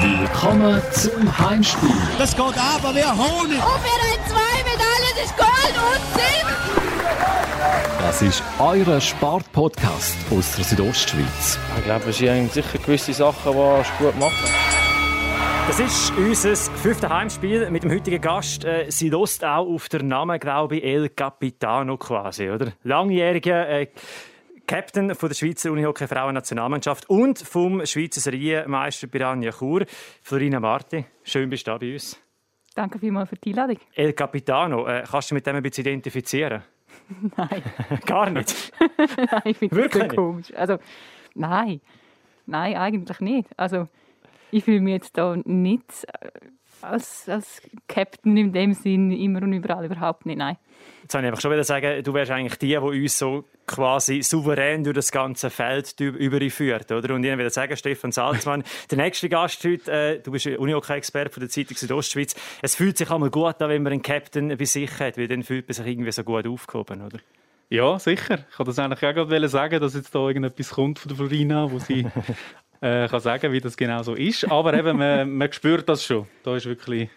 Willkommen zum Heimspiel. Das geht aber wie Honig. Und wir haben zwei Medaillen, ist Gold und Silber. Das ist euer Sportpodcast aus der Südostschweiz. Ich glaube, es sind sicher gewisse Sachen, die gut machen. Das ist unser fünftes Heimspiel mit dem heutigen Gast. Äh, sie lost auch auf den Namen, glaube ich, El Capitano quasi, oder? Langjähriger äh, Captain von der Schweizer Unihockey Frauen-Nationalmannschaft und vom Schweizer Serienmeister Piranha Chur, Florina Marti. Schön bist du da bei uns. Danke vielmals für die Einladung. El Capitano, äh, kannst du mit dem ein bisschen identifizieren? Nein. Gar nicht? nein, ich finde Wirklich das komisch. Also, nein. Nein, eigentlich nicht. Also, ich fühle mich jetzt da nicht äh, als, als Captain in dem Sinn immer und überall überhaupt nicht. Nein. Jetzt wollte ich einfach schon wieder sagen, du wärst eigentlich die, die uns so quasi souverän durch das ganze Feld überführt, oder? Und ich will sagen, Stefan Salzmann, der nächste Gast heute, äh, du bist Unihockey-Experte von der Zeitung Südostschweiz. Es fühlt sich einmal gut an, wenn man einen Captain bei sich hat, weil dann fühlt man sich irgendwie so gut aufgehoben, oder? Ja, sicher. Ich wollte das eigentlich auch gerade sagen, dass jetzt da irgendetwas kommt von der Florina, wo sie äh, kann sagen, wie das genau so ist. Aber eben, man, man spürt das schon. Da ist wirklich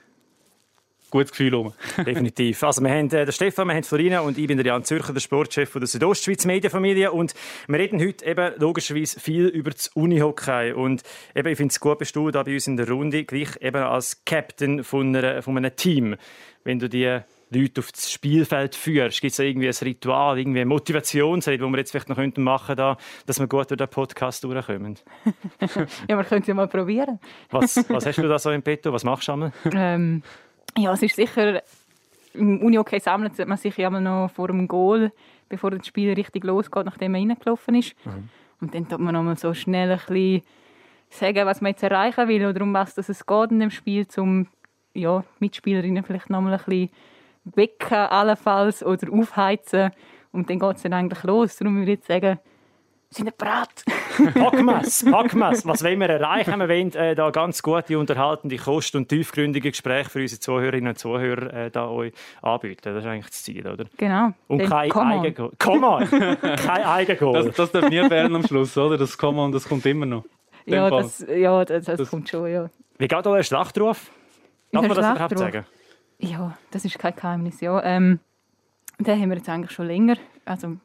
gutes Gefühl rum. Definitiv. Also wir haben äh, den Stefan, wir haben Florina und ich bin der Jan Zürcher, der Sportchef von der Südostschweiz Medienfamilie und wir reden heute eben logischerweise viel über das Unihockey und eben, ich finde es gut, bist du da bei uns in der Runde, gleich eben als Captain von, einer, von einem Team. Wenn du die Leute auf das Spielfeld führst, gibt es irgendwie ein Ritual, irgendwie ein Motivationsrede, das wir jetzt vielleicht noch machen könnten, da, dass wir gut durch den Podcast durchkommen? ja, wir können es ja mal probieren. Was, was hast du da so im Petto? Was machst du einmal? Ähm, ja, es ist sicher, im Unihockey sammelt man sich ja noch vor dem Goal, bevor das Spiel richtig losgeht, nachdem man reingelaufen ist. Mhm. Und dann tut man noch mal so schnell ein bisschen sagen, was man jetzt erreichen will oder um was es geht in dem Spiel, um ja, Mitspielerinnen vielleicht noch mal ein bisschen wecken allenfalls oder aufheizen. Und dann geht es dann eigentlich los. Darum würde ich jetzt sagen, sind wir bereit? Packmas, Packmas. Was wollen wir erreichen? Wir wollen äh, da ganz gute, unterhaltende, kost- und tiefgründige Gespräche für unsere Zuhörerinnen und Zuhörer äh, da euch anbieten. Das ist eigentlich das Ziel, oder? Genau. Und kein Eigengoal. Komm on! kein Eigengoal. Das, das darf nie fehlen am Schluss, oder? Das Come on, das kommt immer noch. Ja das, ja, das, das, das, kommt schon, ja. Wie geht euer Schlachtruf? Darf man das überhaupt sagen? Ja, das ist kein Geheimnis, ja. Ähm, den haben wir jetzt eigentlich schon länger. Also,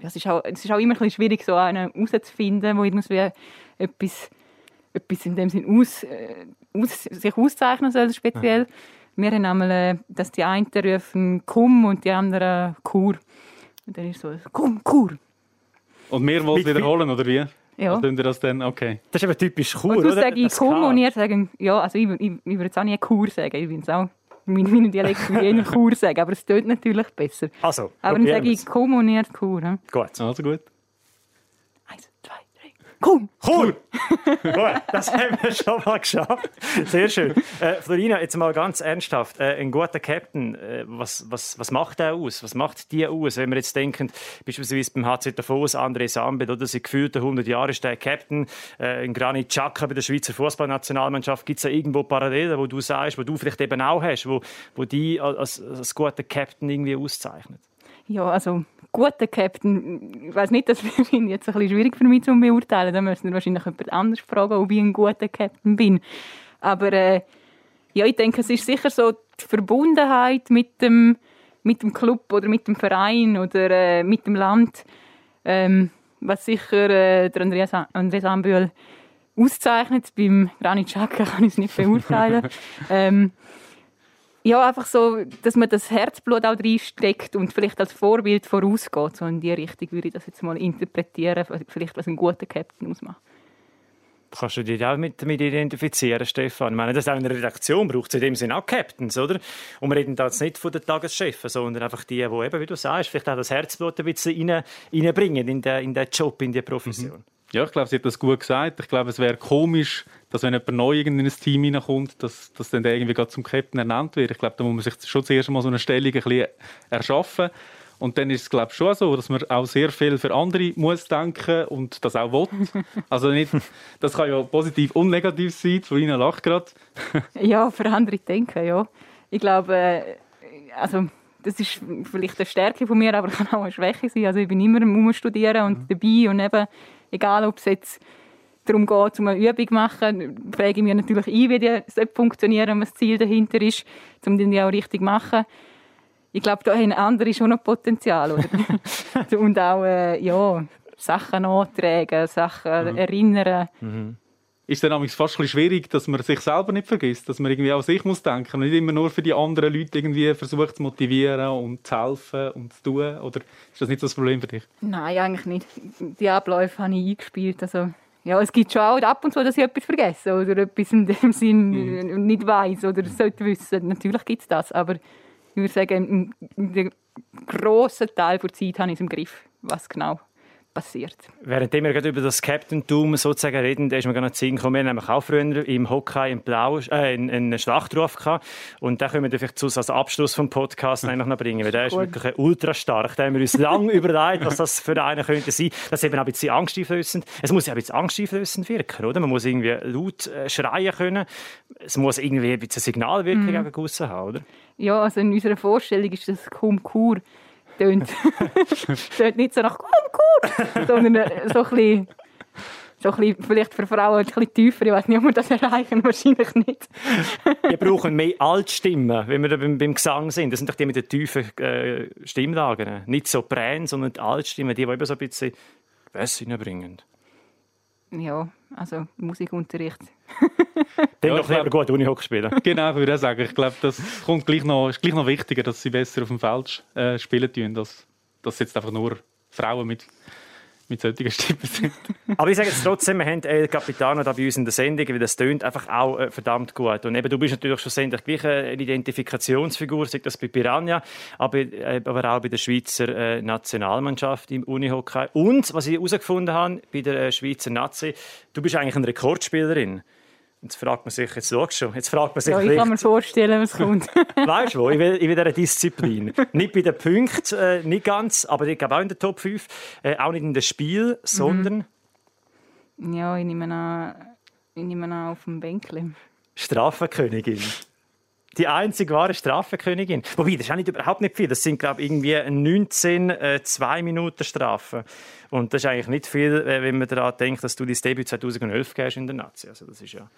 ja, es, ist auch, es ist auch immer ein bisschen schwierig, so einen herauszufinden, der irgendwie etwas, etwas in dem Sinn aus, äh, aus, sich auszeichnen soll, speziell. Ja. Wir haben einmal, äh, dass die einen rufen «Komm» und die anderen «Kur». Und dann ist so «Komm, Kur». Und wir wollen wiederholen, oder wie? Ja. Was das dann? Okay. Das ist aber typisch Kur, und du oder? sagst «Komm» und ihr sagen «Ja». Also ich, ich, ich würde jetzt auch nie «Kur» sagen, ich bin es auch mein, mein Dialekt wie in Chur sagen, aber es tönt natürlich besser. Also, aber dann sage ich kommuniert Chur. Gut. Also gut. Komm! Cool! gut, das haben wir schon mal geschafft. Sehr schön. Äh, Florina, jetzt mal ganz ernsthaft. Äh, ein guter Captain, äh, was, was, was macht der aus? Was macht die aus? Wenn wir jetzt denken, beispielsweise beim HC Davos, André Sambed, oder seit gefühlten 100 Jahren ist der Captain. Äh, ein Granit Xhaka bei der Schweizer Fußballnationalmannschaft. Gibt es da irgendwo Parallelen, wo du sagst, wo du vielleicht eben auch hast, wo, wo die als, als guter Captain irgendwie auszeichnet? Ja, also guter Captain, ich weiß nicht, das finde ich jetzt ein bisschen schwierig für mich zu beurteilen. Da müssen wir wahrscheinlich jemand anderes fragen, ob ich ein guter Captain bin. Aber äh, ja, ich denke, es ist sicher so die Verbundenheit mit dem, mit dem Club oder mit dem Verein oder äh, mit dem Land, ähm, was sicher äh, der Andreas, Andreas Ambühl auszeichnet. Beim Granit Xhaka kann ich es nicht beurteilen. ähm, ja, einfach so, dass man das Herzblut auch reinsteckt und vielleicht als Vorbild vorausgeht. So in die Richtung würde ich das jetzt mal interpretieren, vielleicht was ein guter Captain ausmacht. Kannst du dich auch mit, damit identifizieren, Stefan? Ich meine, das auch in der Redaktion braucht es in dem Sinne auch Captains, oder? Und wir reden da jetzt nicht von den Tageschefen, sondern einfach die, die eben, wie du sagst, vielleicht auch das Herzblut ein bisschen rein, reinbringen in den, in den Job, in die Profession. Mhm. Ja, ich glaube, sie hat das gut gesagt. Ich glaube, es wäre komisch, dass wenn jemand neu in ein Team hineinkommt, dass, dass dann der irgendwie zum Captain ernannt wird. Ich glaube, da muss man sich schon zuerst mal so eine Stellung ein bisschen erschaffen. Und dann ist es, glaube ich, schon so, dass man auch sehr viel für andere muss denken und das auch will. Also nicht, das kann ja positiv und negativ sein. Florina lacht gerade. ja, für andere denken, ja. Ich glaube, äh, also das ist vielleicht eine Stärke von mir, aber kann auch eine Schwäche sein. Also ich bin immer am Studieren und dabei und eben, egal ob es jetzt darum geht, um eine Übung zu machen, frage ich mich natürlich ein, wie die funktionieren und was das Ziel dahinter ist, um die auch richtig zu machen. Ich glaube, da haben andere schon noch Potenzial. Und auch äh, ja, Sachen antragen, Sachen mhm. erinnern. Mhm ist dann fast ein schwierig, dass man sich selber nicht vergisst, dass man irgendwie an sich muss denken und nicht immer nur für die anderen Leute irgendwie versucht zu motivieren und zu helfen und zu tun. Oder ist das nicht das Problem für dich? Nein, eigentlich nicht. Die Abläufe habe ich eingespielt. Also, ja, es gibt schon auch ab und zu, dass ich etwas vergesse oder etwas in dem Sinn mhm. nicht weiß oder sollte wissen. Natürlich gibt es das, aber ich würde sagen, den grossen Teil der Zeit habe ich es im Griff, was genau passiert. Während wir gerade über das Captain-Tum sozusagen reden, da ist mir gerade noch Sinn gekommen. Wir haben auch früher im Hockey in Blau äh, einen Schlachtruf gehabt. Und den können wir vielleicht zu, als Abschluss vom Podcast einfach noch bringen, weil der ist wirklich ultra stark. Da haben wir uns lange überlegt, was das für einen könnte sein. Das ist eben auch ein bisschen angsteinflößend. Es muss ja ein bisschen angsteinflößend wirken, oder? Man muss irgendwie laut äh, schreien können. Es muss irgendwie ein bisschen Signalwirkung gegen aussen haben, oder? Ja, also in unserer Vorstellung ist das kaum Kur tönt, tönt nicht so nach Konkur, sondern äh, so ein so ein bisschen, vielleicht für Frauen ein bisschen tiefer. Ich weiß nicht, ob wir das erreichen, wahrscheinlich nicht. wir brauchen mehr Altstimmen, wenn wir beim, beim Gesang sind. Das sind doch die mit den tiefen äh, Stimmlagen. Nicht so Prän, sondern die Altstimmen, die, die eben so ein bisschen Wässe reinbringen. Ja, also Musikunterricht. Dann ja, doch lieber gut Unihockey spielen. Genau, ich würde auch sagen. Ich glaube, das kommt gleich noch, ist gleich noch wichtiger, dass sie besser auf dem Feld äh, spielen tun, dass, dass jetzt einfach nur Frauen mit mit solchen Stimmen sind. Aber ich sage jetzt trotzdem, wir haben El Capitano da bei uns in der Sendung, weil das tönt einfach auch äh, verdammt gut. Und eben, du bist natürlich schlussendlich gleich eine Identifikationsfigur, sei das bei Piranha, aber, äh, aber auch bei der Schweizer äh, Nationalmannschaft im Unihockey. Und, was ich herausgefunden habe, bei der äh, Schweizer Nazi, du bist eigentlich eine Rekordspielerin. Jetzt fragt man sich, jetzt schaust schon, jetzt fragt man sich ja, ich kann mir vorstellen, was kommt. weißt du wo? Ich will, ich will dieser Disziplin. nicht bei den Punkten, äh, nicht ganz, aber ich glaube auch in der Top 5. Äh, auch nicht in dem Spiel, sondern... Mhm. Ja, ich nehme an, ich nehme an auf dem Bänkchen. Strafenkönigin die einzige wahre Strafenkönigin. Wobei, das ist auch nicht, überhaupt nicht viel. Das sind, glaube ich, irgendwie 19 äh, 2 Minuten Strafen. Und das ist eigentlich nicht viel, äh, wenn man daran denkt, dass du dein Debüt 2011 gehst in der Nazi. Also das ist ja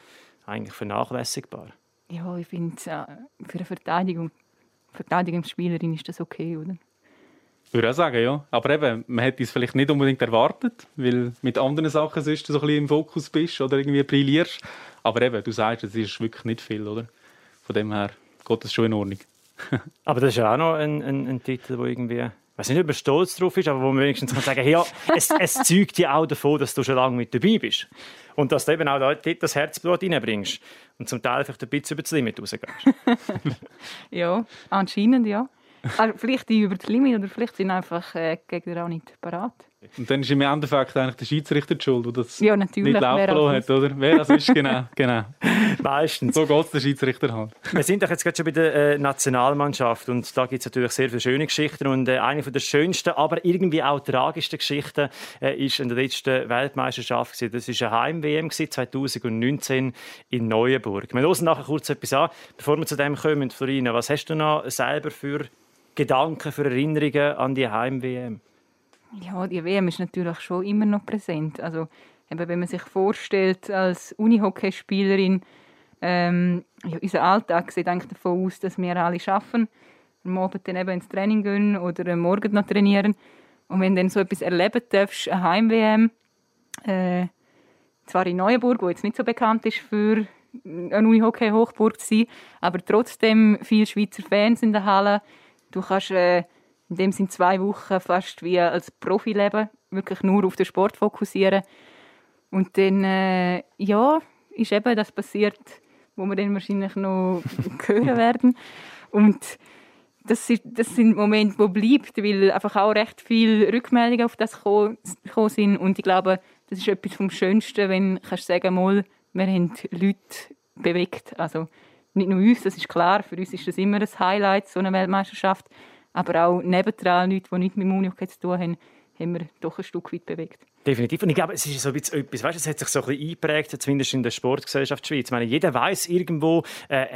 eigentlich vernachlässigbar. Ja, ich finde, äh, für eine Verteidigung, Verteidigungsspielerin ist das okay, oder? Ich würde auch sagen, ja. Aber eben, man hätte es vielleicht nicht unbedingt erwartet, weil mit anderen Sachen sonst du so ein bisschen im Fokus bist oder irgendwie brillierst. Aber eben, du sagst, es ist wirklich nicht viel, oder? Von dem her geht das schon in Ordnung. aber das ist ja auch noch ein, ein, ein Titel, wo irgendwie ich weiß nicht, ob man stolz drauf ist, aber wo man wenigstens kann sagen ja, es, es zeugt ja auch davon, dass du schon lange mit dabei bist. Und dass du eben auch dort das Herzblut reinbringst. Und zum Teil vielleicht ein bisschen über das Limit rausgehst. ja, anscheinend ja. Also vielleicht die über das Limit oder vielleicht sind einfach äh, Gegner auch nicht parat. Und dann ist im Endeffekt eigentlich der Schiedsrichter die schuld, der das ja, natürlich, nicht laufen hat, oder? Wer das ist, genau. genau. Meistens. So geht es der Schiedsrichter halt. Wir sind doch jetzt gerade schon bei der äh, Nationalmannschaft und da gibt es natürlich sehr viele schöne Geschichten und äh, eine der schönsten, aber irgendwie auch tragischsten Geschichten äh, ist in der letzten Weltmeisterschaft gewesen. Das war eine Heim-WM 2019 in Neuenburg. Wir hören nachher kurz etwas an, bevor wir zu dem kommen, Florina. Was hast du noch selber für Gedanken, für Erinnerungen an die Heim-WM? Ja, die WM ist natürlich schon immer noch präsent. Also, eben, wenn man sich vorstellt, als Unihockeyspielerin, ähm, ja, unser Alltag sieht eigentlich davon aus, dass wir alle arbeiten, am Abend dann eben ins Training gehen oder am Morgen noch trainieren. Und wenn du dann so etwas erleben darfst, eine Heim-WM, äh, zwar in Neuenburg, wo jetzt nicht so bekannt ist für eine Unihockey-Hochburg zu sein, aber trotzdem viele Schweizer Fans in der Halle. Du kannst äh, in dem sind zwei Wochen fast wie als Profi leben, wirklich nur auf den Sport fokussieren. Und dann, äh, ja, ist eben das passiert, wo wir dann wahrscheinlich noch hören werden. Und das, ist, das sind Momente, die bleiben, weil einfach auch recht viele Rückmeldungen auf das gekommen sind. Und ich glaube, das ist etwas vom Schönsten, wenn du sagen mal, wir haben Leute bewegt. Also nicht nur uns, das ist klar, für uns ist das immer ein Highlight, so eine Weltmeisterschaft. Aber auch nebendran Leute, die nichts mit dem Unihockey zu tun haben, haben wir doch ein Stück weit bewegt. Definitiv. Und ich glaube, es ist so ein bisschen etwas, weißt, es hat sich so ein bisschen eingeprägt, zumindest in der Sportgesellschaft Schweiz. Ich meine, jeder weiß irgendwo, äh,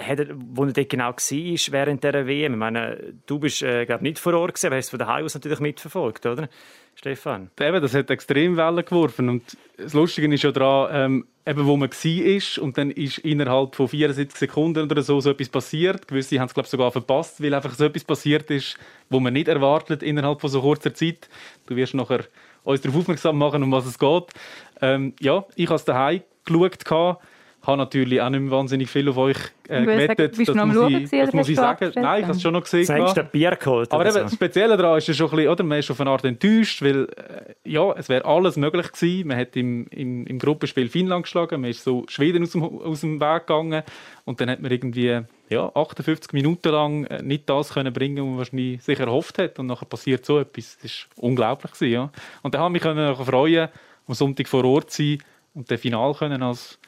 wo er dort genau war während der WM. Ich meine, du bist, äh, glaube nicht vor Ort gewesen, aber hast von daheim aus natürlich mitverfolgt, oder? Stefan? Eben, das hat extrem Wellen geworfen. Und das Lustige ist ja daran, ähm, eben, wo man war und dann ist innerhalb von 74 Sekunden oder so, so etwas passiert. Gewisse haben es, glaube sogar verpasst, weil einfach so etwas passiert ist, wo man nicht erwartet innerhalb von so kurzer Zeit. Du wirst nachher uns darauf aufmerksam machen, um was es geht. Ähm, ja, ich habe es daheim geschaut habe natürlich auch nicht mehr wahnsinnig viel auf euch äh, gewettet. Bist du noch am Schauen ich, das muss ich sagen. Nein, ich habe es schon noch gesehen. Hast du Bier geholt? Aber eben, so? das Spezielle daran ist ja schon ein bisschen, oder, man ist auf eine Art enttäuscht, weil äh, ja, es wäre alles möglich gewesen. Man hat im, im, im Gruppenspiel Finnland geschlagen, man ist so Schweden aus dem, aus dem Weg gegangen und dann hat man irgendwie ja, 58 Minuten lang äh, nicht das können bringen, was man wahrscheinlich sich erhofft hat und nachher passiert so etwas. Das war unglaublich. Gewesen, ja. Und dann habe ich mich freuen, am Sonntag vor Ort zu sein und das Final können als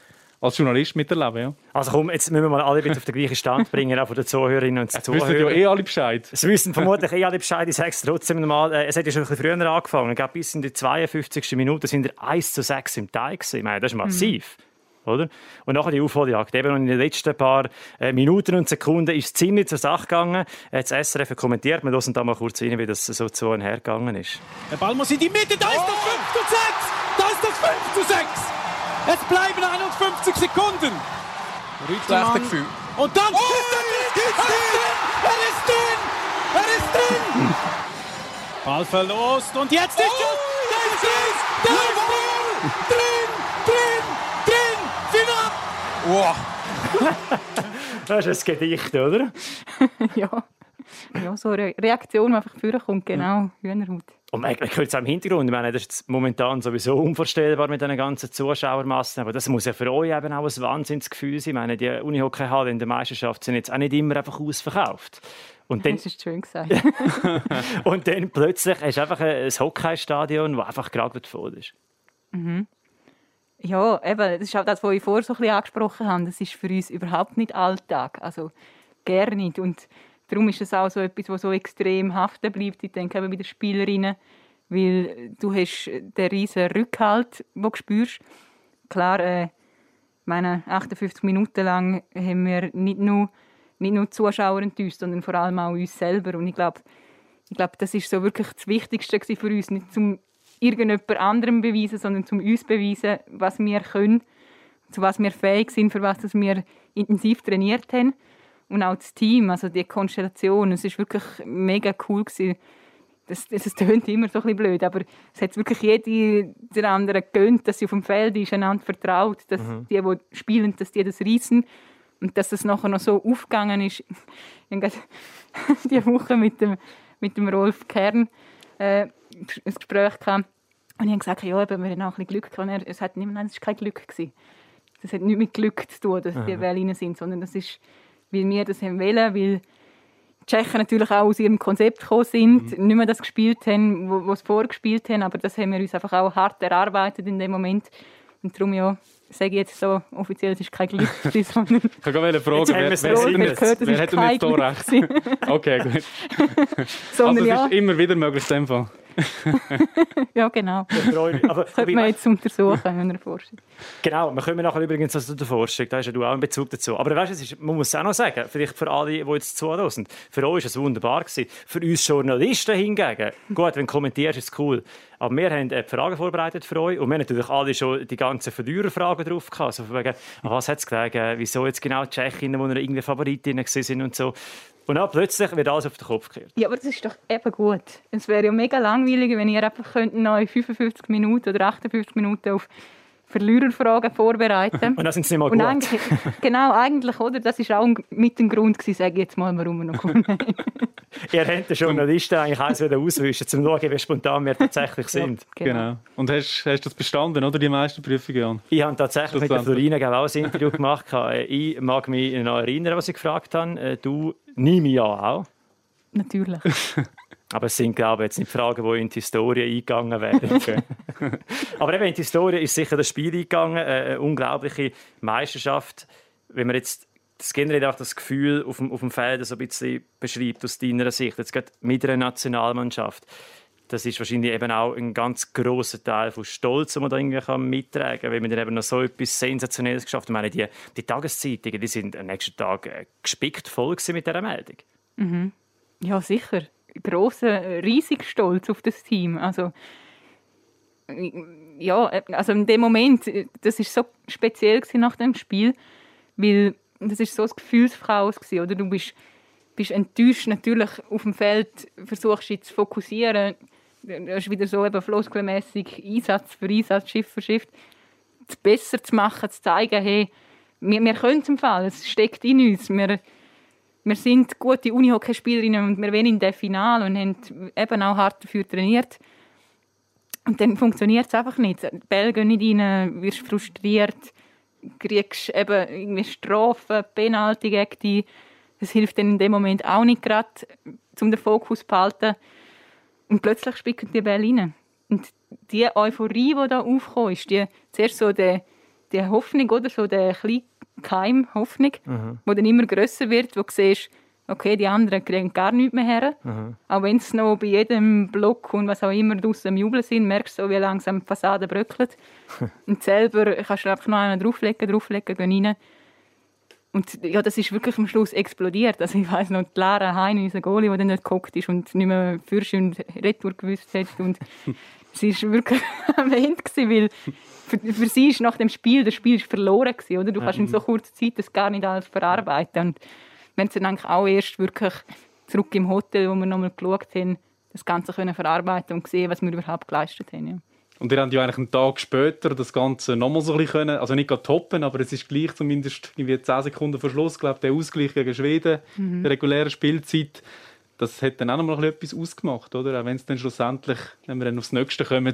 als Journalist miterleben. Ja. Also komm, jetzt müssen wir mal alle bitte auf den gleichen Stand bringen, auch von den Zuhörerinnen und Zuhörern. Wissen ja eh alle Bescheid. Es wissen vermutlich eh alle Bescheid. Ich sage es trotzdem mal. Äh, es hat ja schon ein bisschen früher angefangen. Ich glaube, bis in die 52. Minute sind wir 1 zu 6 im Teil gewesen. Ich meine, das ist massiv. Mhm. Oder? Und nachher die Aufholjagd. Eben in den letzten paar äh, Minuten und Sekunden ist es ziemlich zur Sache gegangen. Das SRF kommentiert. Wir hören da mal kurz rein, wie das so zu und her gegangen ist. Der Ball muss in die Mitte. Da ist das 5 zu 6. Da ist das 5 zu 6. Es bleiben 51 Sekunden. Schlechte Gefühl. Und dann oh, ist er drin! Er ist drin! Er ist drin! Ball verlost und jetzt ist oh, es! Da ist es! Da ist drin! Wow! das ist ein Gedicht, oder? ja. Ja, so eine Reaktion, die einfach vorkommt, genau, Hühnerhaut. Und man, man hört es auch im Hintergrund, ich meine, das ist momentan sowieso unvorstellbar mit den ganzen Zuschauermassen, aber das muss ja für euch eben auch ein Wahnsinnsgefühl sein. Ich meine, die Unihockey-Halle in der Meisterschaft sind jetzt auch nicht immer einfach ausverkauft. Und dann, das ist schön gesagt. und dann plötzlich hast du einfach ein Hockeystadion, das einfach gerade voll ist. Mhm. Ja, eben, das ist auch das, was ich vorher so ein bisschen angesprochen habe. Das ist für uns überhaupt nicht Alltag. Also, gerne nicht. Und darum ist es auch so etwas, was so extrem haften bleibt. Ich denke eben bei den Spielerinnen, weil du hast den riesen Rückhalt, den du spürst. Klar, äh, meine 58 Minuten lang haben wir nicht nur, nicht nur die Zuschauer enttäuscht, sondern vor allem auch uns selber. Und ich glaube, ich glaube, das ist so wirklich das Wichtigste für uns, nicht zum irgendjemand anderem beweisen, sondern zum uns beweisen, was wir können, zu was wir fähig sind, für was wir intensiv trainiert haben und auch das Team, also die Konstellation, es ist wirklich mega cool gewesen. Das, das, das tönt immer so ein bisschen blöd, aber es hat wirklich jede der anderen gegönnt, dass sie auf dem Feld ist, einander vertraut, dass mhm. die, die spielen, dass die das reissen und dass es nachher noch so aufgegangen ist. Ich habe diese Woche mit dem, mit dem Rolf Kern äh, ein Gespräch gehabt und ich habe gesagt, ja, eben, wir haben auch ein bisschen Glück gehabt. Es hat nicht, nein, es war kein Glück gewesen. Das hat nichts mit Glück zu tun, dass die Wellen sind, sondern das ist weil wir das haben wollen, weil die Tschechen natürlich auch aus ihrem Konzept gekommen sind, mhm. nicht mehr das gespielt haben, was sie vorgespielt haben, aber das haben wir uns einfach auch hart erarbeitet in dem Moment. Und darum ja, sage jetzt so, offiziell, es ist kein Glück, sondern... ich kann gerade fragen, wer, wer, wer, wer, gehört, wer hat denn jetzt da recht? okay, gut. sondern, also es ja. ist immer wieder möglich in dem Fall. ja, genau. Aber, das könnte man jetzt untersuchen in einer Forschung. Genau, wir kommen nachher übrigens zu der Forschung, da hast ja du auch einen Bezug dazu. Aber weißt, es ist, man muss es auch noch sagen, vielleicht für alle, die jetzt zuhören, für euch war es wunderbar. Gewesen. Für uns Journalisten hingegen, gut, wenn du kommentierst, ist es cool. Aber wir haben äh, Fragen vorbereitet für euch und wir haben natürlich alle schon die ganzen Verliererfragen drauf gehabt. Also wegen, was hat es gelegen, wieso jetzt genau die Tschechinnen, die irgendwie Favoritinnen waren und so. Und dann plötzlich wird alles auf den Kopf gekehrt. Ja, aber das ist doch eben gut. Es wäre ja mega langweilig, wenn ihr einfach könnt noch 55 Minuten oder 58 Minuten auf Verliererfragen vorbereiten. Und das sind sie nicht mal gut. Eigentlich, genau, eigentlich, oder? Das war auch mit dem Grund, gewesen, sage ich jetzt mal, warum wir noch kommen. Ihr habt den Journalisten eigentlich alles wieder auswischen, um zu schauen, wie spontan wir tatsächlich sind. Ja, genau. genau. Und hast, du das bestanden, oder, die meisten Prüfungen? Ich habe tatsächlich das mit der Florina auch ein Interview gemacht. Ich mag mich noch erinnern, was ich gefragt habe. Äh, du, nehme ich auch. Natürlich. Aber es sind, glaube ich, jetzt nicht Fragen, die in die Historie eingegangen werden. Okay. Aber eben in die Historie ist sicher das Spiel eingegangen. Äh, eine unglaubliche Meisterschaft. Wenn man jetzt das generell auch das Gefühl auf dem, auf dem Feld so ein bisschen beschreibt aus deiner Sicht, jetzt gerade mit einer Nationalmannschaft. das ist wahrscheinlich eben auch ein ganz großer Teil von Stolz, den man da irgendwie mittragen kann, weil man dann eben noch so etwas Sensationelles geschafft hat. Ich meine, die, die Tageszeitungen, die sind am nächsten Tag äh, gespickt voll mit dieser Meldung. Mhm. Ja, sicher. Grosser, riesig Stolz auf das Team. Also, ja, also in dem Moment, das ist so speziell nach dem Spiel, weil das ist so ein Gefühlsfrau oder du bist, bist enttäuscht natürlich auf dem Feld, versuchst dich zu fokussieren, das ist wieder so eben floskelmässig Einsatz für Einsatz, Schiff für Schiff, besser zu machen, zu zeigen, hey, wir, wir können es im Fall, es steckt in uns, wir, wir sind gute Unihockeyspielerinnen und wir wollen in dem Finale und haben eben auch hart dafür trainiert. Und dann funktioniert es einfach nicht. Die Bälle gehen nicht rein, wirst frustriert, kriegst eben irgendwie Strafen, Penalty gegen dich. Das hilft dann in dem Moment auch nicht gerade, um den Fokus zu behalten. Und plötzlich spicken die Bälle rein. Und die Euphorie, die da aufkommt, ist die, zuerst so die, die Hoffnung, oder so der kleine Keim Hoffnung, mhm. die dann immer grösser wird, wo du siehst, okay, die anderen kriegen gar nichts mehr her. Mhm. Auch wenn es noch bei jedem Block und was auch immer draußen im Jubeln sind, merkst du, wie langsam die Fassade bröckelt. und selber kannst du einfach noch einen drauflegen, drauflegen, gehen rein. Und ja, das ist wirklich am Schluss explodiert. Also ich weiß noch, die Lara Hein, unser Goalie, der dann nicht geguckt ist und nicht mehr Fürsch und Retour gewusst hat. Und sie war wirklich am Ende, weil für, für sie ist nach dem Spiel, das Spiel ist verloren gewesen, oder? Du kannst in so kurzer Zeit das gar nicht alles verarbeiten. Und wir haben dann auch erst wirklich zurück im Hotel, wo wir nochmal geschaut haben, das Ganze können verarbeiten und sehen, was wir überhaupt geleistet haben. Ja. Und ihr habt ja eigentlich einen Tag später das Ganze nochmal so ein bisschen können, also nicht toppen, aber es ist gleich zumindest irgendwie 10 Sekunden vor Schluss, glaube der Ausgleich gegen Schweden, mhm. der regulären Spielzeit, das hat dann auch noch mal etwas ausgemacht, oder? Auch wenn es dann schlussendlich, wenn wir dann aufs Nächste kommen,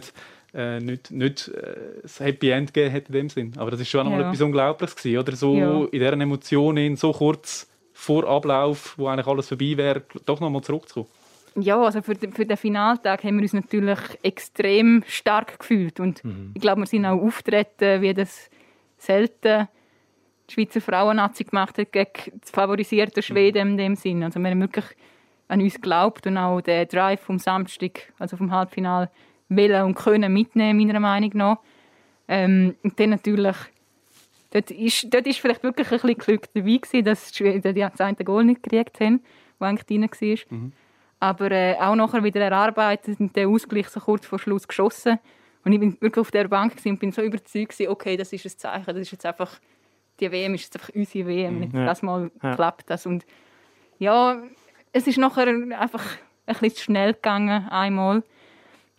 äh, nicht, nicht äh, das Happy End gegeben hätte in dem Sinn. Aber das ist schon ja. etwas Unglaubliches gewesen, oder? So ja. in dieser Emotion, so kurz vor Ablauf, wo eigentlich alles vorbei wäre, doch noch mal zurückzukommen. Ja, also für, den, für den Finaltag haben wir uns natürlich extrem stark gefühlt und mhm. ich glaube, wir sind auch auftreten, wie das selten die Schweizer Frauennazi gemacht hat gegen das favorisierte Schweden in dem Sinn. Also wir haben wirklich an uns geglaubt und auch den Drive vom Samstag, also vom Halbfinale, wollen und können mitnehmen, meiner Meinung nach. Ähm, und dann natürlich, dort ist, dort ist vielleicht wirklich ein bisschen Glück dabei gewesen, dass die Schweden das eine Goal nicht gekriegt haben, das eigentlich drin war. Mhm. Aber äh, auch nachher wieder erarbeitet und den Ausgleich so kurz vor Schluss geschossen. Und ich bin wirklich auf der Bank und bin so überzeugt, gewesen, okay, das ist ein Zeichen, das ist jetzt einfach, die WM ist jetzt einfach unsere WM. Mhm. Ja. Das Mal ja. klappt das. Und ja, es ist nachher einfach ein bisschen zu schnell gegangen, einmal.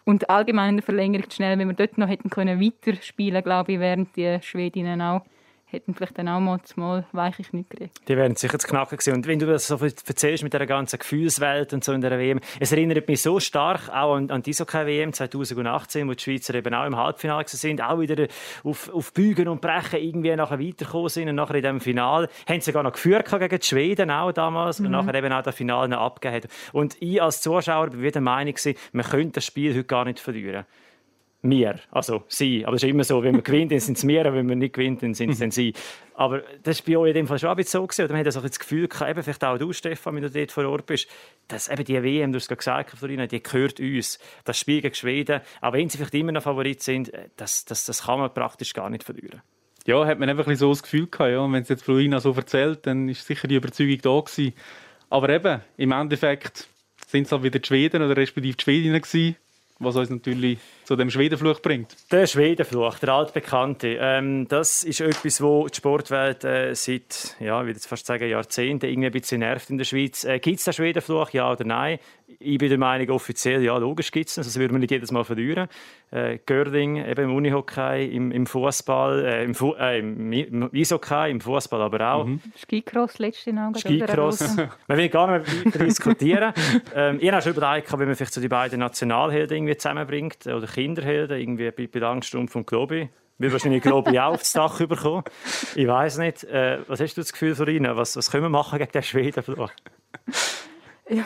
Und allgemein in der Verlängerung zu schnell, wenn wir dort noch hätten können weiterspielen, glaube ich, während die Schwedinnen auch hätten vielleicht dann auch mal mal weiches nicht gekriegt. Die wären sicher zu knacken gewesen. Und wenn du das so erzählst mit der ganzen Gefühlswelt und so in der WM, es erinnert mich so stark auch an, an die WM 2018, wo die Schweizer eben auch im Halbfinale sind, auch wieder auf, auf Bügen und Brechen irgendwie nachher weitergekommen sind und nachher in dem Finale haben sie sogar noch geführt gegen die Schweden auch damals mhm. und nachher eben auch das Finale noch abgegeben. Und ich als Zuschauer bin wieder der Meinung, man könnte das Spiel heute gar nicht verlieren wir, also sie. Aber es ist immer so, wenn man gewinnt, dann sind es wir, wenn man nicht gewinnt, dann sind es dann sie. Aber das war bei euch in dem Fall schon ein bisschen so. Gewesen. Oder man hat also das Gefühl gehabt, eben vielleicht auch du, Stefan, wenn du dort vor Ort bist, dass eben die WM, du hast es gerade gesagt, Florina, die gehört uns. Das Spiel gegen Schweden, auch wenn sie vielleicht immer noch Favorit sind, das, das, das kann man praktisch gar nicht verlieren. Ja, hat man einfach ein so das Gefühl gehabt, ja. Und wenn es jetzt Florina so erzählt, dann ist sicher die Überzeugung da gewesen. Aber eben, im Endeffekt sind es halt wieder die Schweden oder respektive die Schwedinnen gewesen, was uns natürlich zu dem Schwedenfluch bringt. Der Schwedenfluch, der altbekannte. Ähm, das ist etwas, wo die Sportwelt äh, seit, ja, ich würde fast sagen, Jahrzehnten irgendwie ein bisschen nervt in der Schweiz. Äh, gibt es den Schwedenfluch, ja oder nein? Ich bin der Meinung, offiziell, ja, logisch gibt es das würde man nicht jedes Mal verlieren. Äh, Görding, eben im Unihockey, im, im Fußball, äh, im, Fu äh, im, im Eishockey, im Fußball aber auch. Mhm. Skicross, letzte Augen. Skicross. man will gar nicht mehr diskutieren. ähm, ich habe schon überlegt, wie man vielleicht so die beiden Nationalhelden irgendwie zusammenbringt, oder Kinderhelden, irgendwie bei Langstrumpf und Globi. Will wahrscheinlich Globi auch aufs Dach bekommen. Ich weiß nicht. Äh, was hast du das Gefühl, Florina? Was, was können wir machen gegen den Schweden? ja.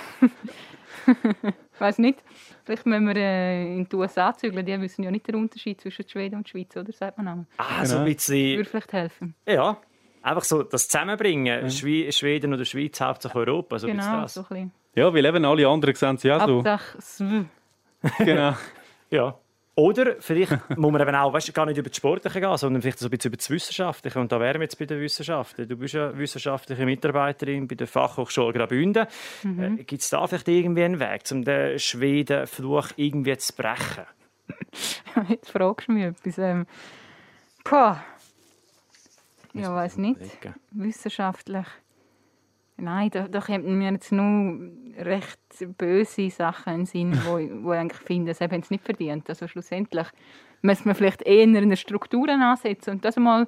ich weiß nicht. Vielleicht müssen wir äh, in die USA zügeln. Die wissen ja nicht den Unterschied zwischen Schweden und Schweiz, oder? Sagt man auch. Ah, so ein genau. bisschen... Würde vielleicht helfen. Ja. Einfach so das Zusammenbringen. Ja. Schweden oder Schweiz, hauptsächlich Europa. So genau, das. so ein bisschen. Ja, weil eben alle anderen sehen sie ja so. Hauptsache Genau. Ja. Oder vielleicht muss man eben auch weißt, gar nicht über das Sportliche gehen, sondern vielleicht so ein bisschen über das Wissenschaftliche. Und da wären wir jetzt bei den Wissenschaften. Du bist ja wissenschaftliche Mitarbeiterin bei der Fachhochschule Graubünden. Mhm. Äh, Gibt es da vielleicht irgendwie einen Weg, um den Schweden-Fluch irgendwie zu brechen? Jetzt fragst du mich etwas. Ähm, Puh. Ja, weiß nicht. Wissenschaftlich. Nein, da, da kommen mir jetzt nur recht böse Sachen in den Sinn, wo, wo ich eigentlich finde, sie haben es nicht verdient. Also schlussendlich müssen wir vielleicht eher in den Strukturen ansetzen und das mal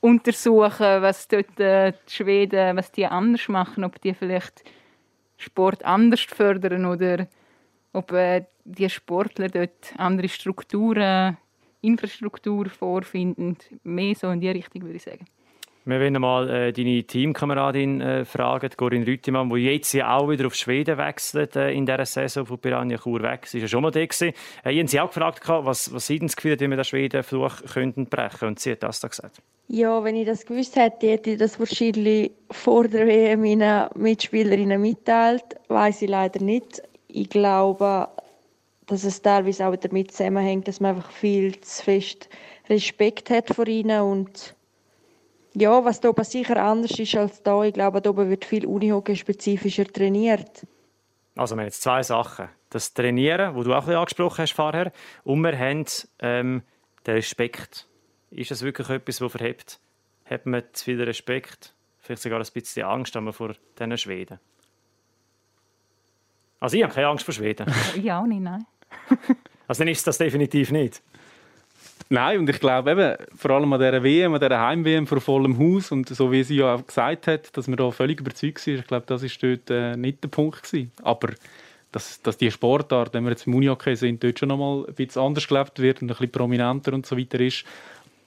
untersuchen, was dort äh, die Schweden, was die anders machen, ob die vielleicht Sport anders fördern oder ob äh, die Sportler dort andere Strukturen, Infrastruktur vorfinden. Mehr so in die Richtung, würde ich sagen. Wir wollen mal äh, deine Teamkameradin äh, fragen, Corinne Rüttimann, die jetzt ja auch wieder auf Schweden wechselt äh, in dieser Saison von Piranha Chur weg. Sie war ja schon mal da. Äh, ich habe sie auch gefragt, was, was sie denn das Gefühl hat, wie wir den Schweden-Fluch könnten brechen Und sie hat das da gesagt. Ja, wenn ich das gewusst hätte, hätte ich das wahrscheinlich vor der WM meinen Mitspielerinnen mitteilt. Weiß ich leider nicht. Ich glaube, dass es teilweise auch damit zusammenhängt, dass man einfach viel zu fest Respekt hat vor ihnen und ja, was da oben sicher anders ist als da. Ich glaube, da oben wird viel Unihockey-spezifischer trainiert. Also wir haben jetzt zwei Sachen. Das Trainieren, wo du auch ein bisschen angesprochen hast vorher, und wir haben ähm, den Respekt. Ist das wirklich etwas, das verhebt? Hat man zu viel Respekt? Vielleicht sogar ein bisschen Angst haben wir vor diesen Schweden? Also ich habe keine Angst vor Schweden. Ich auch nicht, nein. Also dann ist das definitiv nicht. Nein, und ich glaube eben, vor allem an dieser WM, an dieser Heim-WM vor vollem Haus und so wie sie ja auch gesagt hat, dass man da völlig überzeugt war, ich glaube, das ist dort äh, nicht der Punkt gewesen. Aber dass, dass die Sportart, wenn wir jetzt im Unihockey sind, dort schon nochmal ein bisschen anders gelebt wird und ein bisschen prominenter und so weiter ist.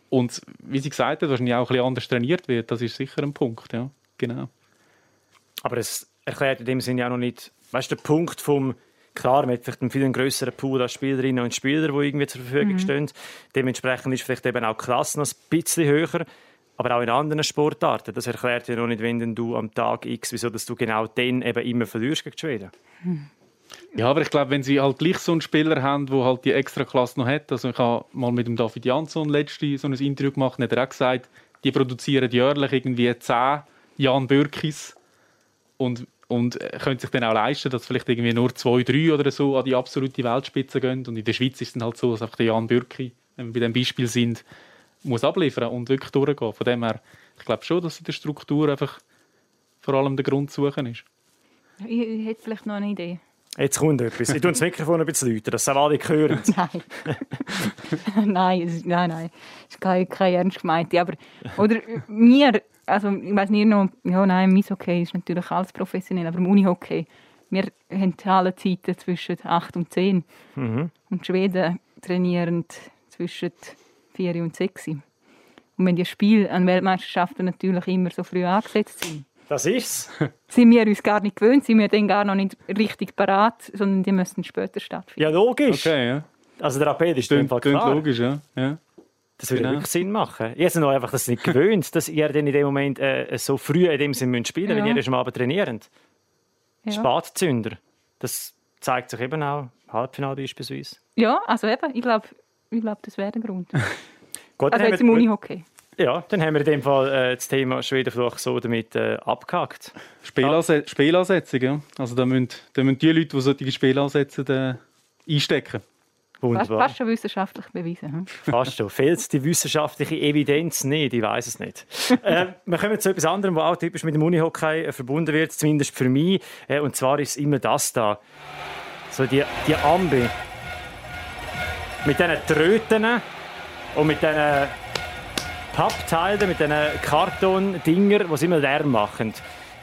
Und wie sie gesagt hat, wahrscheinlich auch ein bisschen anders trainiert wird, das ist sicher ein Punkt, ja. Genau. Aber es erklärt in dem Sinne auch noch nicht, weißt du, der Punkt vom Klar, man hat vielleicht einen viel grösseren Pool an Spielerinnen und Spielern, die irgendwie zur Verfügung stehen. Dementsprechend ist vielleicht eben auch die Klasse noch ein bisschen höher. Aber auch in anderen Sportarten. Das erklärt ja noch nicht, wenn du am Tag X, wieso dass du genau dann eben immer verlierst gegen die Schweden. Ja, aber ich glaube, wenn sie halt gleich so einen Spieler haben, der halt die extra Klasse noch hat, also ich habe mal mit dem David Jansson letzte so ein Interview gemacht, hat er auch gesagt, die produzieren jährlich irgendwie 10 Jan Bürkis und, und äh, können sich dann auch leisten, dass vielleicht irgendwie nur zwei, drei oder so an die absolute Weltspitze gehen. Und in der Schweiz ist es dann halt so, dass einfach der Jan Bürki, wenn wir bei dem Beispiel sind, muss abliefern und wirklich durchgehen. Von dem her, ich glaube schon, dass in der Struktur einfach vor allem der Grund zu suchen ist. Ich, ich hätte vielleicht noch eine Idee. Jetzt kommt etwas. Ich tue das Mikrofon ein bisschen lauter, dass es auch alle hören. Nein. nein, nein, nein. Das ist keine, keine ernst gemeinte. Aber, oder mir, also ich weiß nicht noch, ja nein, mein Hockey ist natürlich alles professionell, aber im Unihockey, wir haben alle Zeiten zwischen 8 und 10. Mhm. Und die Schweden trainieren zwischen 4 und 6. Und wenn die Spiele an Weltmeisterschaften natürlich immer so früh angesetzt sind, Das ist's. sind wir uns gar nicht gewöhnt, sind wir dann gar noch nicht richtig parat, sondern die müssen später stattfinden. Ja, logisch. Okay, ja. Also der Appell ist Klingt, klar. logisch, ja. ja. Das würde Genau. wirklich Sinn machen. Habe noch einfach das nicht gewöhnt, dass ihr dann in dem Moment äh, so früh in dem müsst spielen müsst, wenn Ja. ihr schon am Abend trainiert. Ja. Spatzünder. Das zeigt sich eben auch im Halbfinale beispielsweise. Ja, also eben, ich glaube, ich glaub, das wäre der Grund. Gut, Also jetzt im Unihockey. Ja, dann haben wir in dem Fall äh, das Thema Schwedenfluch so damit äh, abgehakt. Spielanse Spielansetzung, ja. Also da müssen, da müssen die Leute, die solche Spiele ansetzen, äh, einstecken. Fast, Wunderbar. fast schon wissenschaftlich bewiesen. hm? Fast schon. Fehlt die wissenschaftliche Evidenz nicht? Ich weiß es nicht. äh, wir kommen zu etwas anderem, was auch typisch mit dem Unihockey äh, verbunden wird, zumindest für mich. Äh, und zwar ist es immer das da. So die, die Ambi. Mit diesen Tröten und mit diesen Pappteilen, mit diesen Kartondinger, die immer Lärm machen.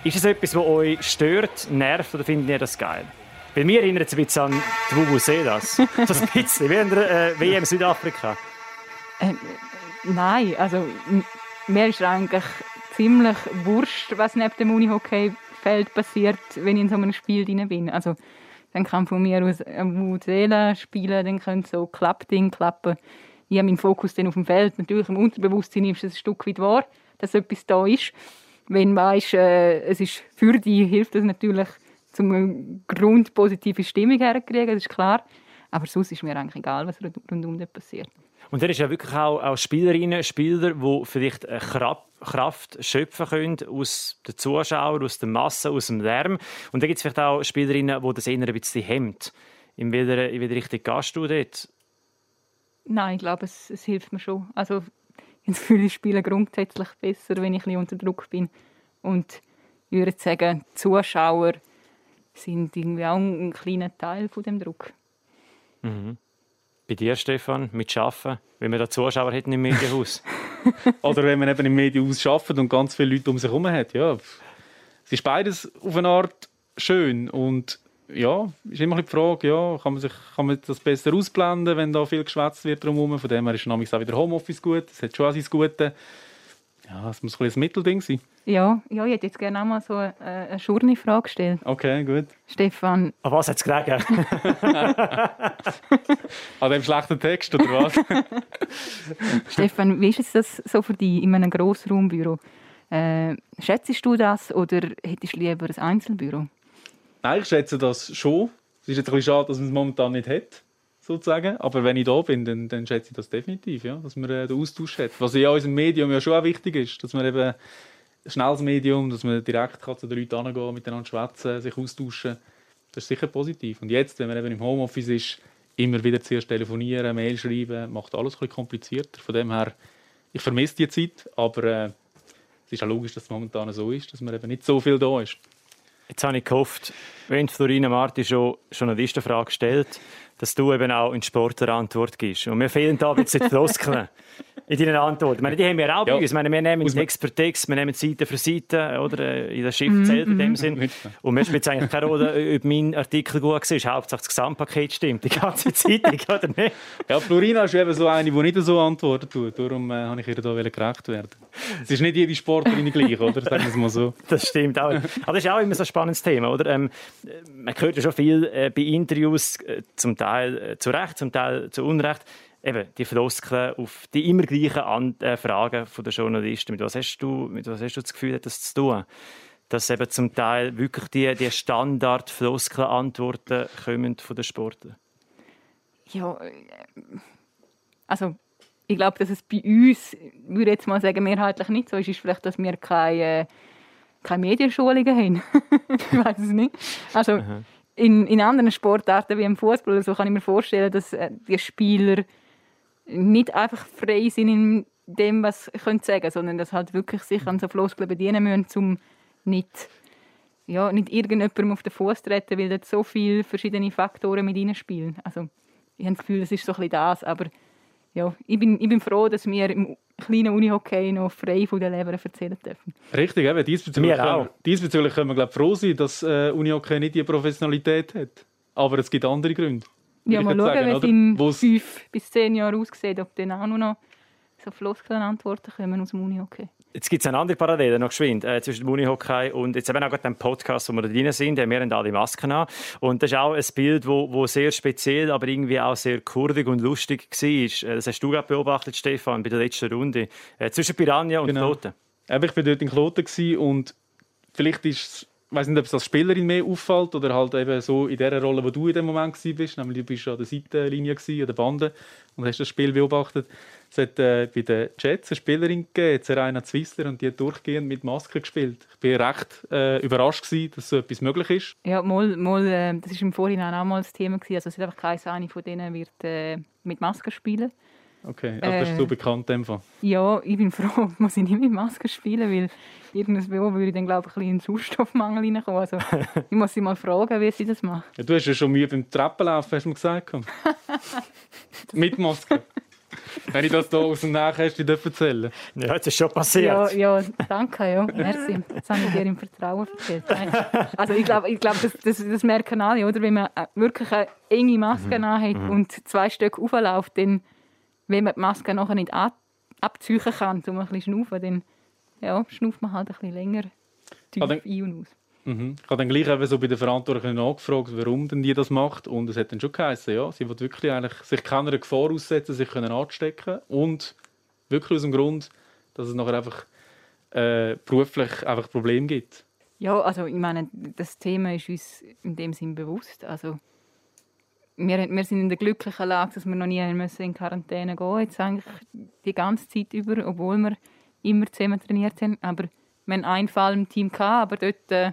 Ist es etwas, was euch stört, nervt oder findet ihr das geil? Bei mir erinnert es ein bisschen an die Vuvuzelas. So ein bisschen, wie in der äh, WM Südafrika. Ähm, nein, also mir ist eigentlich ziemlich wurscht, was neben dem Unihockey-Feld passiert, wenn ich in so einem Spiel drin bin. Also dann kann von mir aus Musela spielen, dann können so Klappding klappen. Ich habe meinen Fokus dann auf dem Feld. Natürlich im Unterbewusstsein ist es ein Stück weit wahr, dass etwas da ist. Wenn man weiss, äh, es ist für dich, hilft das natürlich, um eine grundpositive Stimmung herzukriegen, das ist klar. Aber sonst ist mir eigentlich egal, was rundum passiert. Und er ist ja wirklich auch, auch Spielerinnen, Spieler, die vielleicht Kraft schöpfen können aus den Zuschauern, aus der Masse, aus dem Lärm. Und dann gibt es vielleicht auch Spielerinnen, die das eher ein bisschen hemmt. In welcher, in welcher Richtung gehst du dort? Nein, ich glaube, es, es hilft mir schon. Also, ich fühle, ich spiele grundsätzlich besser, wenn ich ein unter Druck bin. Und ich würde sagen, die Zuschauer sind irgendwie auch ein kleiner Teil von dem Druck. Mhm. Bei dir, Stefan, mit Arbeiten, wenn wir da Zuschauer hätten im Medienhaus? Oder wenn man eben im Medienhaus arbeitet und ganz viele Leute um sich herum hat. Ja, es ist beides auf eine Art schön und ja, ist immer die Frage, ja, kann man, sich, kann man das besser ausblenden, wenn da viel geschwätzt wird drumherum. Von dem her ist nämlich auch wieder Homeoffice gut. Es hat schon auch sein Gute. Ja, es muss ein, ein Mittelding sein. Ja, ja, ich hätte jetzt gerne auch mal so eine, eine schurne Frage gestellt. Okay, gut. Stefan. An was hat es gelegen? An dem schlechten Text, oder was? Stefan, wie ist das so für dich in einem Grossraumbüro? Äh, schätzt du das oder hättest du lieber ein Einzelbüro? Nein, ich schätze das schon. Es ist jetzt ein bisschen schade, dass man es momentan nicht hat, sozusagen. Aber wenn ich da bin, dann, dann schätze ich das definitiv, ja, dass man äh, den Austausch hat. Was ja unserem Medium ja schon auch wichtig ist, dass man eben schnelles Medium, dass man direkt kann zu den Leuten hingehen, miteinander schwätzen, sich austauschen. Das ist sicher positiv. Und jetzt, wenn man eben im Homeoffice ist, immer wieder zuerst telefonieren, Mail schreiben, macht alles ein bisschen komplizierter. Von dem her, ich vermisse die Zeit, aber äh, es ist auch logisch, dass es momentan so ist, dass man eben nicht so viel da ist. Jetzt habe ich gehofft, wenn Florina Marti schon Journalistenfrage stellt, dass du eben auch in Sport eine Antwort gibst. Und mir fehlen da jetzt die Floskeln in deinen Antworten. Ich meine, die haben wir auch bei ja. uns. Ich meine, wir nehmen Text per Text, wir nehmen Seite für Seite, oder? In der Schrift zählt in dem mhm. Sinn. Und mir spielt eigentlich keine Rolle, ob mein Artikel gut war. Hauptsache das Gesamtpaket stimmt, die ganze Zeitung, oder nicht? Ja, Florina ist eben so eine, die nicht so antworten tut. Darum äh, habe ich ihr da gerecht werden. Es ist nicht jede Sportlerin gleich, oder? Sagen wir es mal so. Das stimmt auch. Aber das ist auch immer so ein spannendes Thema, oder? Ähm, man hört ja schon viel äh, bei Interviews, äh, zum Teil äh, zu Recht, zum Teil zu Unrecht, eben die Floskeln auf die immer gleichen An äh, Fragen der Journalisten. Mit was hast du, mit was hast du das Gefühl, das zu tun? Dass eben zum Teil wirklich die, die Standard-Floskeln-Antworten kommen von den Sportlern? Ja, äh, also ich glaube, dass es bei uns, würde jetzt mal sagen, mehrheitlich nicht so ist, ist vielleicht, dass wir keine, keine Medienschulungen haben. ich weiß es nicht. Also in, in anderen Sportarten wie im Fußball so kann ich mir vorstellen, dass äh, die Spieler nicht einfach frei sind in dem, was ich sagen könnte, sondern dass halt wirklich sich an so Floskeln bedienen müssen, um nicht, ja, nicht irgendjemandem auf den Fuß zu treten, weil dort so viele verschiedene Faktoren mit reinspielen. Also ich habe das Gefühl, es ist so ein bisschen das, aber ja, ich bin, ich bin froh, dass wir im kleinen Unihockey noch frei von den Leber erzählen dürfen. Richtig, eben. Diesbezüglich, können, diesbezüglich können wir glaube froh sein, dass äh, Unihockey nicht die Professionalität hat. Aber es gibt andere Gründe. Ja, mal schauen, wie es in Wo's... fünf bis zehn Jahren aussieht, ob dann auch noch so Floskeln-Antworten kommen aus dem Unihockey. Jetzt gibt es eine andere Parallele noch geschwind äh, zwischen dem Unihockey und jetzt eben auch dem Podcast, wo wir da drin sind. Wir haben alle Masken an. Und das ist auch ein Bild, wo, wo sehr speziell, aber irgendwie auch sehr kurvig und lustig war. Äh, das hast du gerade beobachtet, Stefan, bei der letzten Runde. Äh, zwischen Piranha und genau. Kloten. Eben, ich war dort in Kloten und vielleicht ist weiß nicht, ob es als Spielerin mehr auffällt oder halt eben so in der Rolle, wo du in dem Moment bist. Nämlich du bist an der Seitenlinie an der Bande und hast das Spiel beobachtet. Es hat äh, bei den Jets eine Spielerin gegeben, Serena Zwissler, und die hat durchgehend mit Maske gespielt. Ich war recht äh, überrascht gewesen, dass so etwas möglich ist. Ja, mal, mal, äh, das war im Vorhinein auch mal das Thema gewesen. Also es ist einfach keine eine von denen wird äh, mit Maske spielen. Okay, aber das ist so äh, bekannt in Ja, ich bin froh, muss ich nicht mit Maske spielen, weil irgendwas würde dann glaube ich ein bisschen in Sauerstoffmangel reinkommen. Also ich muss sie mal fragen, wie sie das macht. Ja, du hast ja schon Mühe beim Treppenlaufen, hast du mir gesagt. mit Maske. Wenn ich das hier aus dem Nähkästchen erzählen Ja, das ist schon passiert. Ja, ja danke, ja. Merci. Das habe ich dir im Vertrauen erzählt. Also ich glaube, ich glaub, das, das, das merken alle, oder? Wenn man äh, wirklich eine enge Maske mhm. hat mhm. und zwei Stück aufläuft, dann wenn man die Maske nachher nicht abziehen kann, um ein bisschen schnaufen, dann ja, schnauft man halt ein bisschen länger tief dann, ein und aus. Mhm. Ich habe dann gleich eben so bei den Verantwortlichen nachgefragt, warum denn die das macht. Und es hat dann schon geheißen, ja, sie will wirklich eigentlich sich keiner Gefahr aussetzen, sich können anstecken und wirklich aus dem Grund, dass es nachher einfach äh, beruflich einfach Probleme gibt. Ja, also ich meine, das Thema ist uns in dem Sinn bewusst. Also wir, wir sind in der glücklichen Lage, dass wir noch nie müssen in Quarantäne gehen Jetzt eigentlich die ganze Zeit über, obwohl wir immer zusammen trainiert haben. Aber wir hatten einen Fall im Team, gehabt, aber dort äh,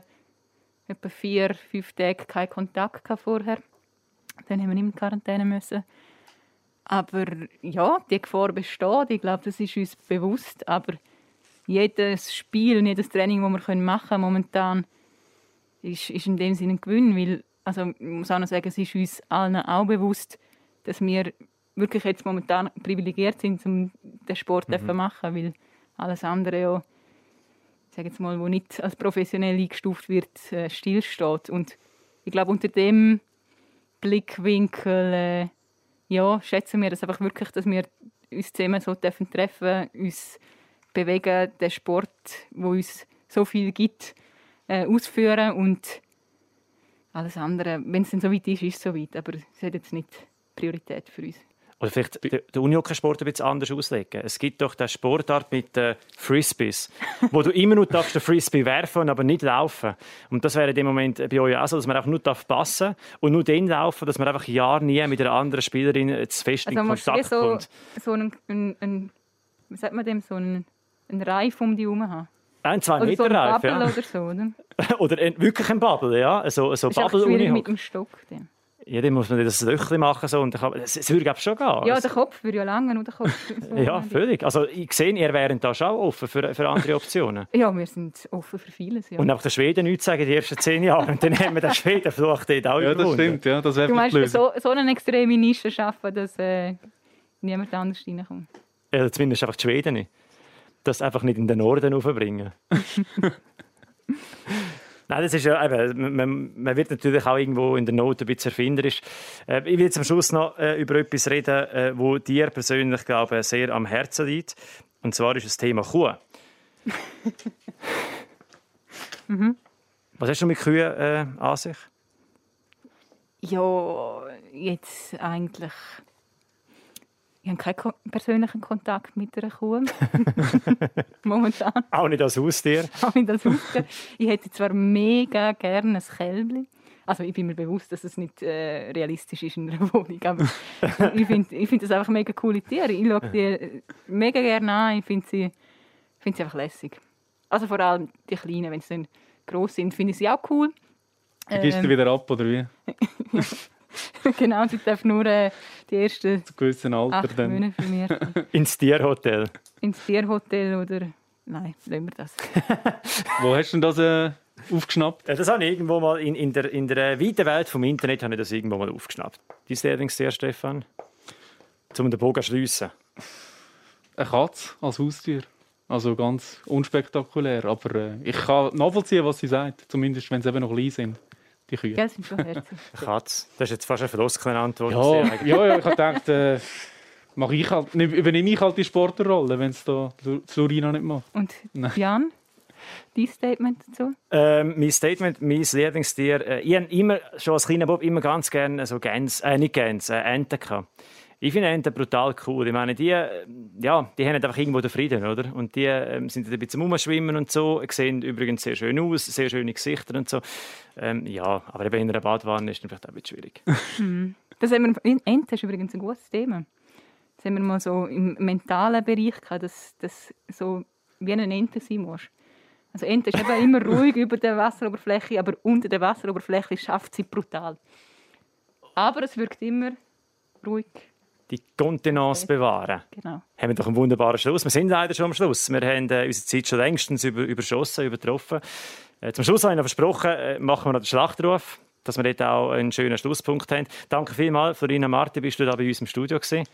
etwa vier, fünf Tage keinen Kontakt vorher. Dann haben wir nicht in Quarantäne müssen. Aber ja, die Gefahr besteht. Ich glaube, das ist uns bewusst. Aber jedes Spiel, jedes Training, das wir machen können, momentan, ist, ist in dem Sinne ein Gewinn. Weil, also, ich muss auch noch sagen, es ist uns allen auch bewusst, dass wir wirklich jetzt momentan privilegiert sind, um den Sport mhm. zu machen. Weil alles andere ja, sage jetzt mal, wo nicht als professionell eingestuft wird, äh, stillsteht. Und ich glaube, unter dem Blickwinkel äh, ja, schätzen wir das einfach wirklich, dass wir uns zusammen so treffen dürfen, uns bewegen, den Sport, wo uns so viel gibt, äh, ausführen und alles andere, wenn es dann so weit ist, ist es so weit, aber es hat jetzt nicht Priorität für uns. Oder vielleicht den Unihockeysport ein bisschen anders auslegen. Es gibt doch den Sportart mit den Frisbees, wo du immer nur den Frisbee werfen aber nicht laufen. Und das wäre in dem Moment bei euch auch so, dass man auch nur passen darf und nur dann laufen, dass man einfach Jahr nie mit einer anderen Spielerin zu fest also in Kontakt so, kommt. so einen, einen, einen, wie sagt man dem, so einen, einen Reif um die herum haben. Ein, zwei oder Meter so Reif, ja. Oder so, oder? oder wirklich ein Bubble, ja. So, so ist Bubble mit dem Stock. Dann. Ja, dann muss man das Löchchen machen. So, und kann, es, es würde schon gehen. Ja, der Kopf würde ja lange und der Kopf... So ja, völlig. Also ich sehe, ihr wären da schon offen für, für andere Optionen. ja, wir sind offen für vieles, ja. Und nach der Schweden nichts sagen, die ersten zehn Jahre. Und dann haben wir den Schweden vielleicht dort auch Ja, das stimmt. Ja, das du meinst, so, so eine extreme Nische schaffen, dass äh, niemand anders reinkommt? Ja, zumindest einfach die Schweden nicht. Das einfach nicht in den Norden aufbringen. Nein, das ist ja, eben, man, man, wird natürlich auch irgendwo in der Not ein bisschen erfinderisch. Äh, ich will jetzt am Schluss noch äh, über etwas reden, äh, wo dir persönlich, glaube sehr am Herzen liegt. Und zwar ist das Thema Kuh. mhm. Was hast du mit Kühen äh, an sich? Ja, jetzt eigentlich ich habe keinen persönlichen Kontakt mit einer Kuh. Momentan. Auch nicht als Haustier? Auch nicht als Haustier. Ich hätte zwar mega gerne ein Kälbchen. Also ich bin mir bewusst, dass es nicht äh, realistisch ist in einer Wohnung, aber ich finde ich find das einfach mega coole Tiere. Ich schaue die mega gerne an, ich finde sie, find sie einfach lässig. Also vor allem die Kleinen, wenn sie dann gross sind, finde ich sie auch cool. Die gibst ähm, du wieder ab, oder wie? genau, sie darf nur äh, die ersten Zu gewissen Alter dann. Ins Tierhotel. Ins Tierhotel oder... Nein, lassen wir das. Wo hast du denn das äh, aufgeschnappt? Das habe ich irgendwo mal in, in, der, in der weiten Welt vom Internet habe ich das irgendwo mal aufgeschnappt. Dein Lieblingstier, Stefan? Zum den Bogen schliessen. Eine Katze als Haustier. Also ganz unspektakulär. Aber äh, ich kann nachvollziehen, was sie sagt. Zumindest, wenn sie eben noch klein sind die Kühe. Ja, sind schon herzig. Katz. Das ist jetzt fast eine verloskene Antwort. Ja, ja, ja, ich habe gedacht, äh, mache ich halt, übernehme ich halt die Sporterrolle, wenn es da Florina nicht macht. Und Nein. Jan? Dein Statement dazu? Ähm, mein Statement, mein Lieblingstier. Äh, ich habe immer, schon als kleiner Bob immer ganz gerne so Gänse, äh, nicht Gänse, äh, Enten gehabt. Ich finde Enten brutal cool. Ich meine, die, äh, ja, die haben einfach irgendwo den Frieden, oder? Und die ähm, sind ein bisschen rumschwimmen und so, sehen übrigens sehr schön aus, sehr schöne Gesichter und so. Ähm, ja, aber eben in einer Badwanne ist dann vielleicht auch ein bisschen schwierig. Mhm. das haben wir, Enten ist übrigens ein gutes Thema. Das haben wir mal so im mentalen Bereich gehabt, dass, dass so wie eine Ente sein muss. Also Ente ist eben immer ruhig über der Wasseroberfläche, aber unter der Wasseroberfläche schafft sie brutal. Aber es wirkt immer ruhig die Kontenance bewahren. Genau. Haben wir doch einen wunderbaren Schluss. Wir sind leider schon am Schluss. Wir haben äh, unsere Zeit schon längstens über, überschossen, übertroffen. Äh, zum Schluss habe ich noch versprochen, äh, machen wir noch den Schlachtruf, dass wir dort auch einen schönen Schlusspunkt haben. Danke vielmals, Florina Marti, bist du da bei uns im Studio gewesen.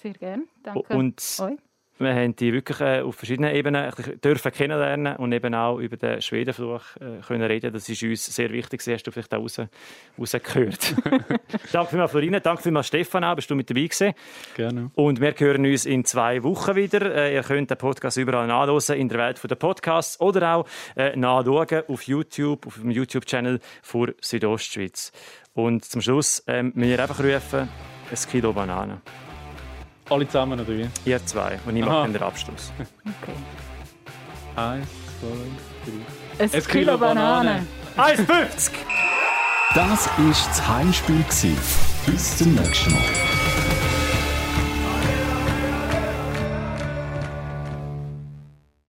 Sehr gerne, danke Und euch. Wir haben die wirklich äh, auf verschiedenen Ebenen dürfen kennenlernen und eben auch über den Schwedenfluch äh, können reden. Das ist uns sehr wichtig. Das hast du vielleicht auch raus, rausgehört. danke vielmals, Florina. Danke vielmals, Stefan. Auch bist du mit dabei gewesen. Gerne. Und wir hören uns in zwei Wochen wieder. Äh, ihr könnt den Podcast überall nachlesen in der Welt der Podcasts oder auch nachschauen auf YouTube, auf dem YouTube-Channel für Südostschweiz. Und zum Schluss ähm, müssen wir einfach rufen, ein Kilo Bananen. Alle zusammen, oder wie? Ihr zwei. Und ich mache den Abschluss. Okay. Eins, zwei, drei. Ein, Ein Kilo, Kilo Banane. Banane. 1,50! Das war das Heimspiel. Bis zum nächsten Mal.